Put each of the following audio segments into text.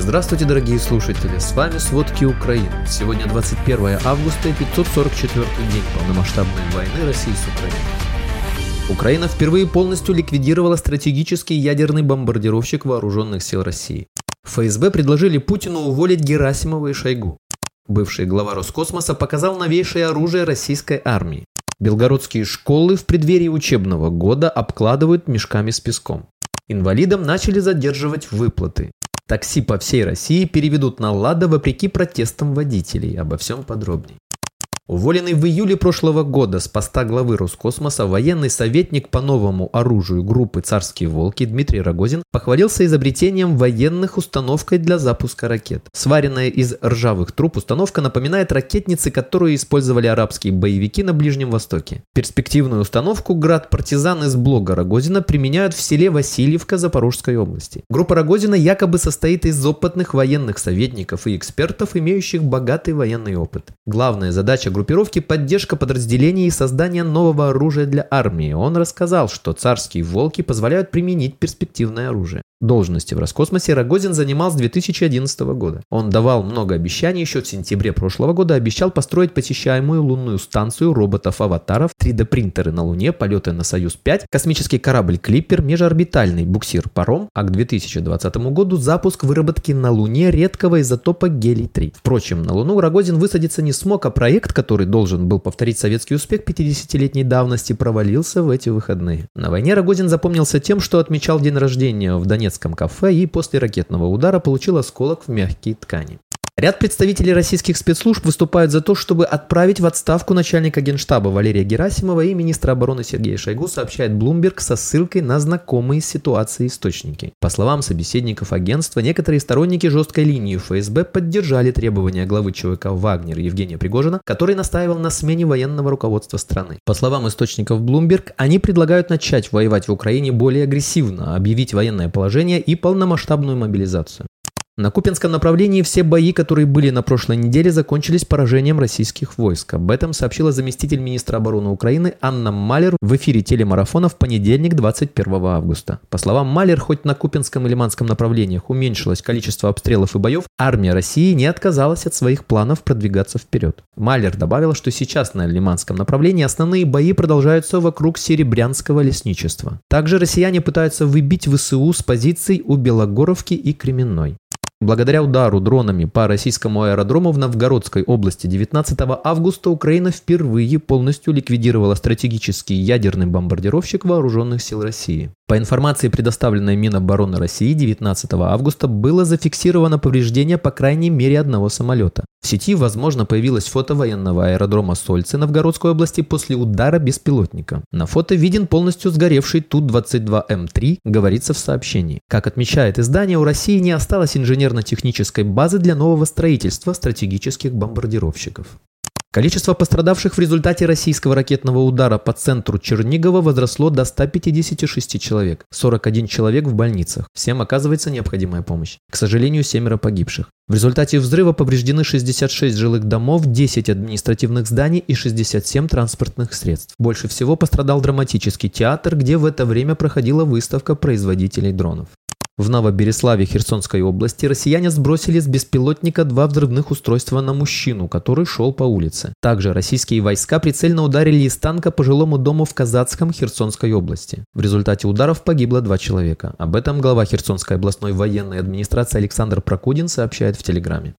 Здравствуйте, дорогие слушатели! С вами «Сводки Украины». Сегодня 21 августа и 544 день полномасштабной войны России с Украиной. Украина впервые полностью ликвидировала стратегический ядерный бомбардировщик вооруженных сил России. ФСБ предложили Путину уволить Герасимова и Шойгу. Бывший глава Роскосмоса показал новейшее оружие российской армии. Белгородские школы в преддверии учебного года обкладывают мешками с песком. Инвалидам начали задерживать выплаты. Такси по всей России переведут на «Лада» вопреки протестам водителей. Обо всем подробнее. Уволенный в июле прошлого года с поста главы Роскосмоса военный советник по новому оружию группы «Царские волки» Дмитрий Рогозин похвалился изобретением военных установкой для запуска ракет. Сваренная из ржавых труб установка напоминает ракетницы, которые использовали арабские боевики на Ближнем Востоке. Перспективную установку град-партизан из блога Рогозина применяют в селе Васильевка Запорожской области. Группа Рогозина якобы состоит из опытных военных советников и экспертов, имеющих богатый военный опыт. Главная задача группировки поддержка подразделений и создание нового оружия для армии. Он рассказал, что царские волки позволяют применить перспективное оружие. Должности в Роскосмосе Рогозин занимал с 2011 года. Он давал много обещаний, еще в сентябре прошлого года обещал построить посещаемую лунную станцию роботов-аватаров, 3D-принтеры на Луне, полеты на Союз-5, космический корабль «Клиппер», межорбитальный буксир «Паром», а к 2020 году запуск выработки на Луне редкого изотопа гелий-3. Впрочем, на Луну Рогозин высадиться не смог, а проект, который должен был повторить советский успех 50-летней давности, провалился в эти выходные. На войне Рогозин запомнился тем, что отмечал день рождения в Донецке немецком кафе и после ракетного удара получил осколок в мягкие ткани. Ряд представителей российских спецслужб выступают за то, чтобы отправить в отставку начальника генштаба Валерия Герасимова и министра обороны Сергея Шойгу, сообщает Bloomberg со ссылкой на знакомые с ситуацией источники. По словам собеседников агентства, некоторые сторонники жесткой линии ФСБ поддержали требования главы ЧВК «Вагнер» Евгения Пригожина, который настаивал на смене военного руководства страны. По словам источников Bloomberg, они предлагают начать воевать в Украине более агрессивно, объявить военное положение и полномасштабную мобилизацию. На Купинском направлении все бои, которые были на прошлой неделе, закончились поражением российских войск. Об этом сообщила заместитель министра обороны Украины Анна Малер в эфире телемарафона в понедельник 21 августа. По словам Малер, хоть на Купинском и Лиманском направлениях уменьшилось количество обстрелов и боев, армия России не отказалась от своих планов продвигаться вперед. Малер добавила, что сейчас на Лиманском направлении основные бои продолжаются вокруг Серебрянского лесничества. Также россияне пытаются выбить ВСУ с позиций у Белогоровки и Кременной. Благодаря удару дронами по российскому аэродрому в Новгородской области 19 августа Украина впервые полностью ликвидировала стратегический ядерный бомбардировщик вооруженных сил России. По информации, предоставленной Минобороны России 19 августа, было зафиксировано повреждение по крайней мере одного самолета. В сети, возможно, появилось фото военного аэродрома Сольцы Новгородской области после удара беспилотника. На фото виден полностью сгоревший Ту-22М3, говорится в сообщении. Как отмечает издание, у России не осталось инженерно-технической базы для нового строительства стратегических бомбардировщиков. Количество пострадавших в результате российского ракетного удара по центру Чернигова возросло до 156 человек. 41 человек в больницах. Всем оказывается необходимая помощь. К сожалению, семеро погибших. В результате взрыва повреждены 66 жилых домов, 10 административных зданий и 67 транспортных средств. Больше всего пострадал драматический театр, где в это время проходила выставка производителей дронов. В Новобереславе Херсонской области россияне сбросили с беспилотника два взрывных устройства на мужчину, который шел по улице. Также российские войска прицельно ударили из танка по жилому дому в Казацком Херсонской области. В результате ударов погибло два человека. Об этом глава Херсонской областной военной администрации Александр Прокудин сообщает в Телеграме.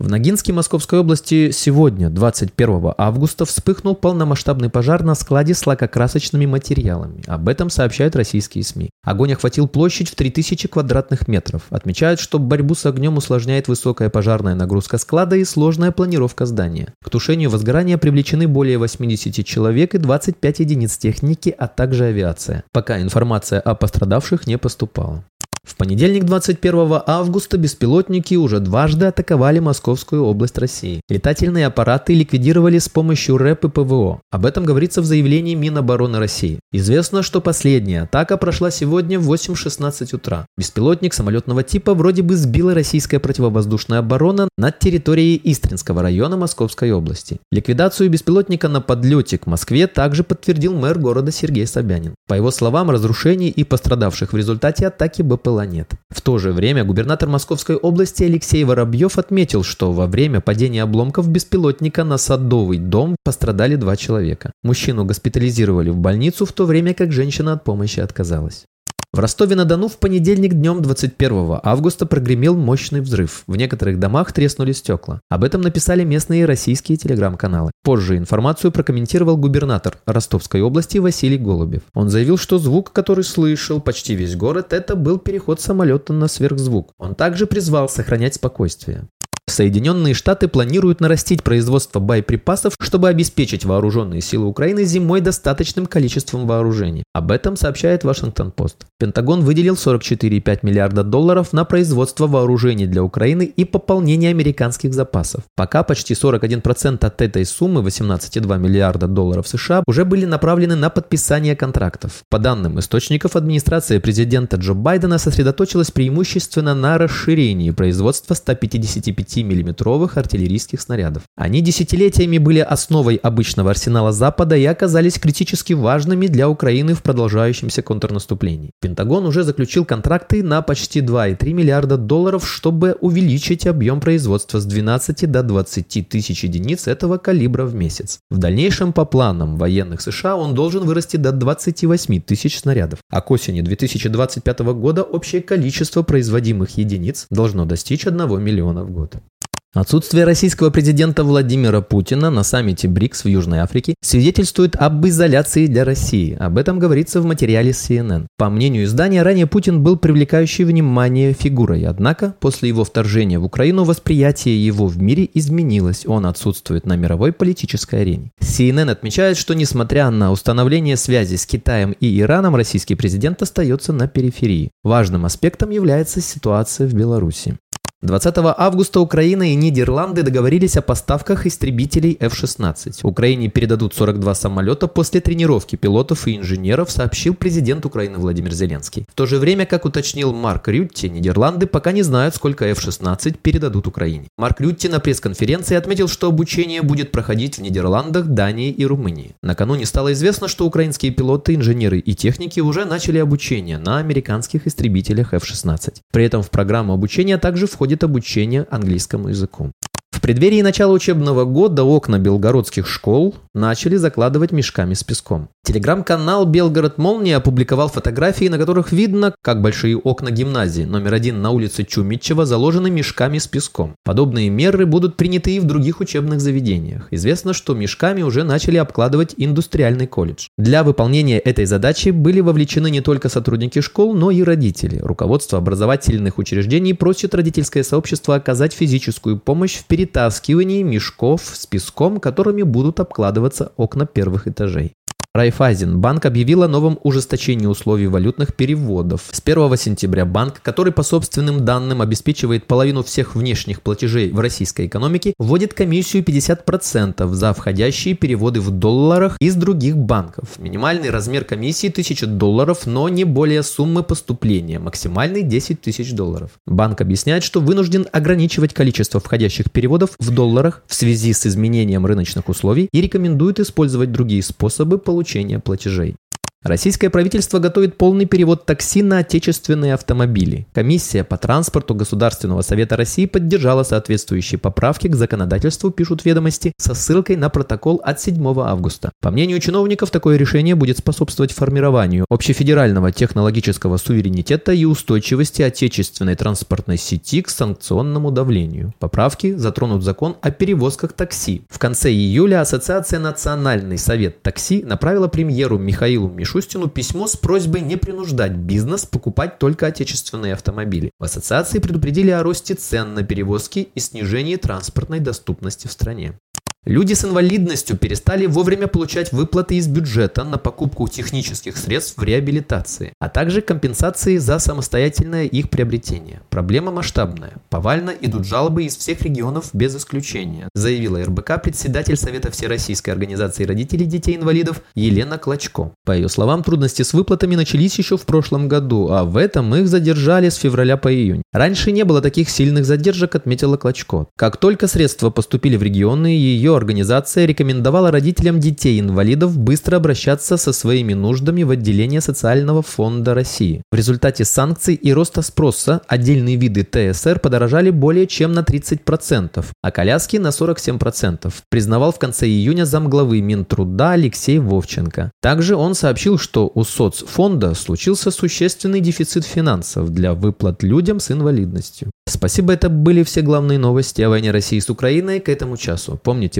В Ногинске Московской области сегодня, 21 августа, вспыхнул полномасштабный пожар на складе с лакокрасочными материалами. Об этом сообщают российские СМИ. Огонь охватил площадь в 3000 квадратных метров. Отмечают, что борьбу с огнем усложняет высокая пожарная нагрузка склада и сложная планировка здания. К тушению возгорания привлечены более 80 человек и 25 единиц техники, а также авиация. Пока информация о пострадавших не поступала. В понедельник 21 августа беспилотники уже дважды атаковали Московскую область России. Летательные аппараты ликвидировали с помощью РЭП и ПВО. Об этом говорится в заявлении Минобороны России. Известно, что последняя атака прошла сегодня в 8.16 утра. Беспилотник самолетного типа вроде бы сбила российская противовоздушная оборона над территорией Истринского района Московской области. Ликвидацию беспилотника на подлете к Москве также подтвердил мэр города Сергей Собянин. По его словам, разрушений и пострадавших в результате атаки БПЛА была. В то же время губернатор Московской области Алексей Воробьев отметил, что во время падения обломков беспилотника на Садовый дом пострадали два человека. Мужчину госпитализировали в больницу, в то время как женщина от помощи отказалась. В Ростове-на-Дону в понедельник днем 21 августа прогремел мощный взрыв. В некоторых домах треснули стекла. Об этом написали местные российские телеграм-каналы. Позже информацию прокомментировал губернатор Ростовской области Василий Голубев. Он заявил, что звук, который слышал почти весь город, это был переход самолета на сверхзвук. Он также призвал сохранять спокойствие. Соединенные Штаты планируют нарастить производство боеприпасов, чтобы обеспечить вооруженные силы Украины зимой достаточным количеством вооружений. Об этом сообщает Вашингтон-Пост. Пентагон выделил 44,5 миллиарда долларов на производство вооружений для Украины и пополнение американских запасов. Пока почти 41% от этой суммы, 18,2 миллиарда долларов США, уже были направлены на подписание контрактов. По данным источников, администрация президента Джо Байдена сосредоточилась преимущественно на расширении производства 155 миллиметровых артиллерийских снарядов. Они десятилетиями были основой обычного арсенала Запада и оказались критически важными для Украины в продолжающемся контрнаступлении. Пентагон уже заключил контракты на почти 2,3 миллиарда долларов, чтобы увеличить объем производства с 12 до 20 тысяч единиц этого калибра в месяц. В дальнейшем, по планам военных США, он должен вырасти до 28 тысяч снарядов. А к осени 2025 года общее количество производимых единиц должно достичь 1 миллиона в год. Отсутствие российского президента Владимира Путина на саммите БРИКС в Южной Африке свидетельствует об изоляции для России. Об этом говорится в материале CNN. По мнению издания, ранее Путин был привлекающей внимание фигурой, однако после его вторжения в Украину восприятие его в мире изменилось, он отсутствует на мировой политической арене. CNN отмечает, что несмотря на установление связи с Китаем и Ираном, российский президент остается на периферии. Важным аспектом является ситуация в Беларуси. 20 августа Украина и Нидерланды договорились о поставках истребителей F-16. Украине передадут 42 самолета после тренировки пилотов и инженеров, сообщил президент Украины Владимир Зеленский. В то же время, как уточнил Марк Рютти, Нидерланды пока не знают, сколько F-16 передадут Украине. Марк Рютти на пресс-конференции отметил, что обучение будет проходить в Нидерландах, Дании и Румынии. Накануне стало известно, что украинские пилоты, инженеры и техники уже начали обучение на американских истребителях F-16. При этом в программу обучения также входит проходит обучение английскому языку. В преддверии начала учебного года окна белгородских школ начали закладывать мешками с песком. Телеграм-канал «Белгород Молния» опубликовал фотографии, на которых видно, как большие окна гимназии номер один на улице Чумичева заложены мешками с песком. Подобные меры будут приняты и в других учебных заведениях. Известно, что мешками уже начали обкладывать индустриальный колледж. Для выполнения этой задачи были вовлечены не только сотрудники школ, но и родители. Руководство образовательных учреждений просит родительское сообщество оказать физическую помощь в перетаскивании мешков с песком, которыми будут обкладываться окна первых этажей. Райфайзен банк объявил о новом ужесточении условий валютных переводов. С 1 сентября банк, который по собственным данным обеспечивает половину всех внешних платежей в российской экономике, вводит комиссию 50% за входящие переводы в долларах из других банков. Минимальный размер комиссии 1000 долларов, но не более суммы поступления, максимальный 10 тысяч долларов. Банк объясняет, что вынужден ограничивать количество входящих переводов в долларах в связи с изменением рыночных условий и рекомендует использовать другие способы получения получения платежей. Российское правительство готовит полный перевод такси на отечественные автомобили. Комиссия по транспорту Государственного совета России поддержала соответствующие поправки к законодательству, пишут ведомости, со ссылкой на протокол от 7 августа. По мнению чиновников, такое решение будет способствовать формированию общефедерального технологического суверенитета и устойчивости отечественной транспортной сети к санкционному давлению. Поправки затронут закон о перевозках такси. В конце июля Ассоциация Национальный совет такси направила премьеру Михаилу Мишустину Мишустину письмо с просьбой не принуждать бизнес покупать только отечественные автомобили. В ассоциации предупредили о росте цен на перевозки и снижении транспортной доступности в стране. Люди с инвалидностью перестали вовремя получать выплаты из бюджета на покупку технических средств в реабилитации, а также компенсации за самостоятельное их приобретение. Проблема масштабная. Повально идут жалобы из всех регионов без исключения, заявила РБК председатель Совета Всероссийской организации родителей детей-инвалидов Елена Клочко. По ее словам, трудности с выплатами начались еще в прошлом году, а в этом их задержали с февраля по июнь. Раньше не было таких сильных задержек, отметила Клочко. Как только средства поступили в регионы, ее ее организация рекомендовала родителям детей-инвалидов быстро обращаться со своими нуждами в отделение Социального фонда России. В результате санкций и роста спроса отдельные виды ТСР подорожали более чем на 30%, а коляски на 47%, признавал в конце июня замглавы Минтруда Алексей Вовченко. Также он сообщил, что у соцфонда случился существенный дефицит финансов для выплат людям с инвалидностью. Спасибо, это были все главные новости о войне России с Украиной к этому часу. Помните,